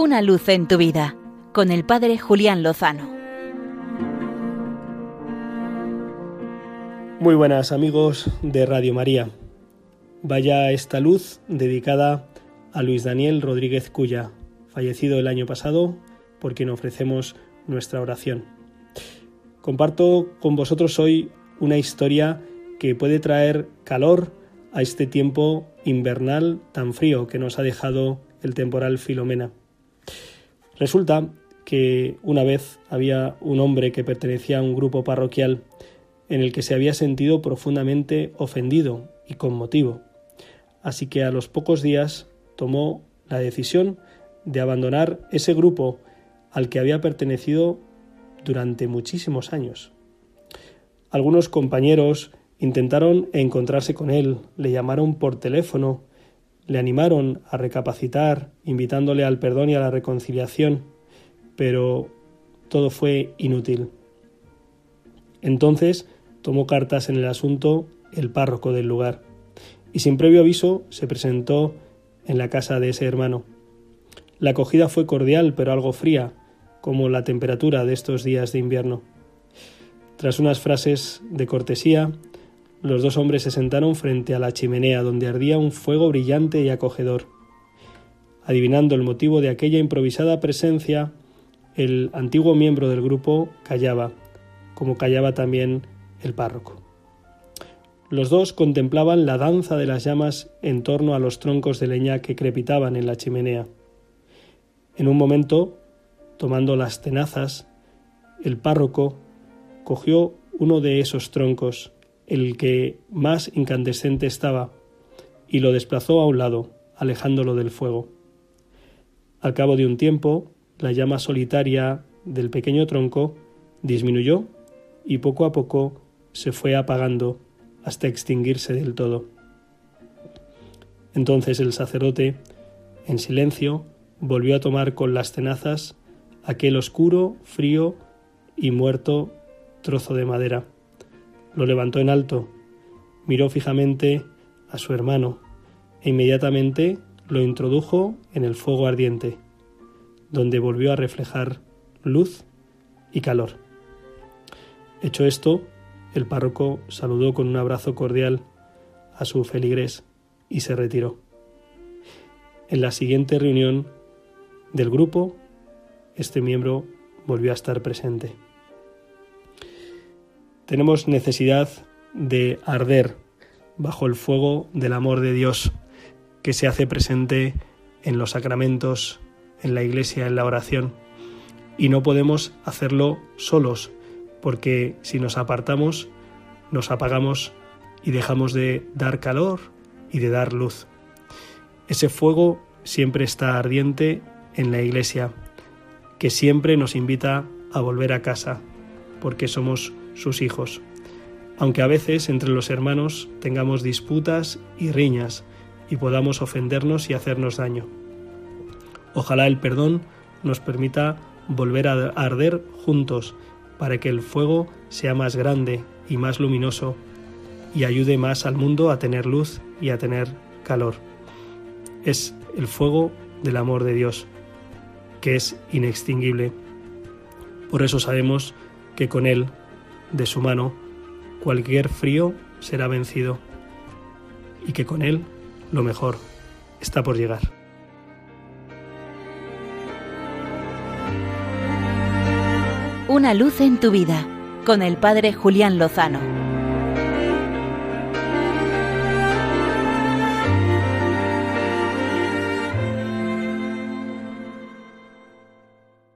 Una luz en tu vida con el Padre Julián Lozano. Muy buenas amigos de Radio María. Vaya esta luz dedicada a Luis Daniel Rodríguez Cuya, fallecido el año pasado, por quien ofrecemos nuestra oración. Comparto con vosotros hoy una historia que puede traer calor a este tiempo invernal tan frío que nos ha dejado el temporal Filomena. Resulta que una vez había un hombre que pertenecía a un grupo parroquial en el que se había sentido profundamente ofendido y con motivo. Así que a los pocos días tomó la decisión de abandonar ese grupo al que había pertenecido durante muchísimos años. Algunos compañeros intentaron encontrarse con él, le llamaron por teléfono, le animaron a recapacitar, invitándole al perdón y a la reconciliación, pero todo fue inútil. Entonces tomó cartas en el asunto el párroco del lugar, y sin previo aviso se presentó en la casa de ese hermano. La acogida fue cordial, pero algo fría, como la temperatura de estos días de invierno. Tras unas frases de cortesía, los dos hombres se sentaron frente a la chimenea donde ardía un fuego brillante y acogedor. Adivinando el motivo de aquella improvisada presencia, el antiguo miembro del grupo callaba, como callaba también el párroco. Los dos contemplaban la danza de las llamas en torno a los troncos de leña que crepitaban en la chimenea. En un momento, tomando las tenazas, el párroco cogió uno de esos troncos el que más incandescente estaba, y lo desplazó a un lado, alejándolo del fuego. Al cabo de un tiempo, la llama solitaria del pequeño tronco disminuyó y poco a poco se fue apagando hasta extinguirse del todo. Entonces el sacerdote, en silencio, volvió a tomar con las tenazas aquel oscuro, frío y muerto trozo de madera lo levantó en alto, miró fijamente a su hermano e inmediatamente lo introdujo en el fuego ardiente, donde volvió a reflejar luz y calor. Hecho esto, el párroco saludó con un abrazo cordial a su feligrés y se retiró. En la siguiente reunión del grupo, este miembro volvió a estar presente. Tenemos necesidad de arder bajo el fuego del amor de Dios que se hace presente en los sacramentos, en la iglesia, en la oración. Y no podemos hacerlo solos, porque si nos apartamos, nos apagamos y dejamos de dar calor y de dar luz. Ese fuego siempre está ardiente en la iglesia, que siempre nos invita a volver a casa, porque somos sus hijos, aunque a veces entre los hermanos tengamos disputas y riñas y podamos ofendernos y hacernos daño. Ojalá el perdón nos permita volver a arder juntos para que el fuego sea más grande y más luminoso y ayude más al mundo a tener luz y a tener calor. Es el fuego del amor de Dios, que es inextinguible. Por eso sabemos que con él de su mano, cualquier frío será vencido y que con él lo mejor está por llegar. Una luz en tu vida con el Padre Julián Lozano.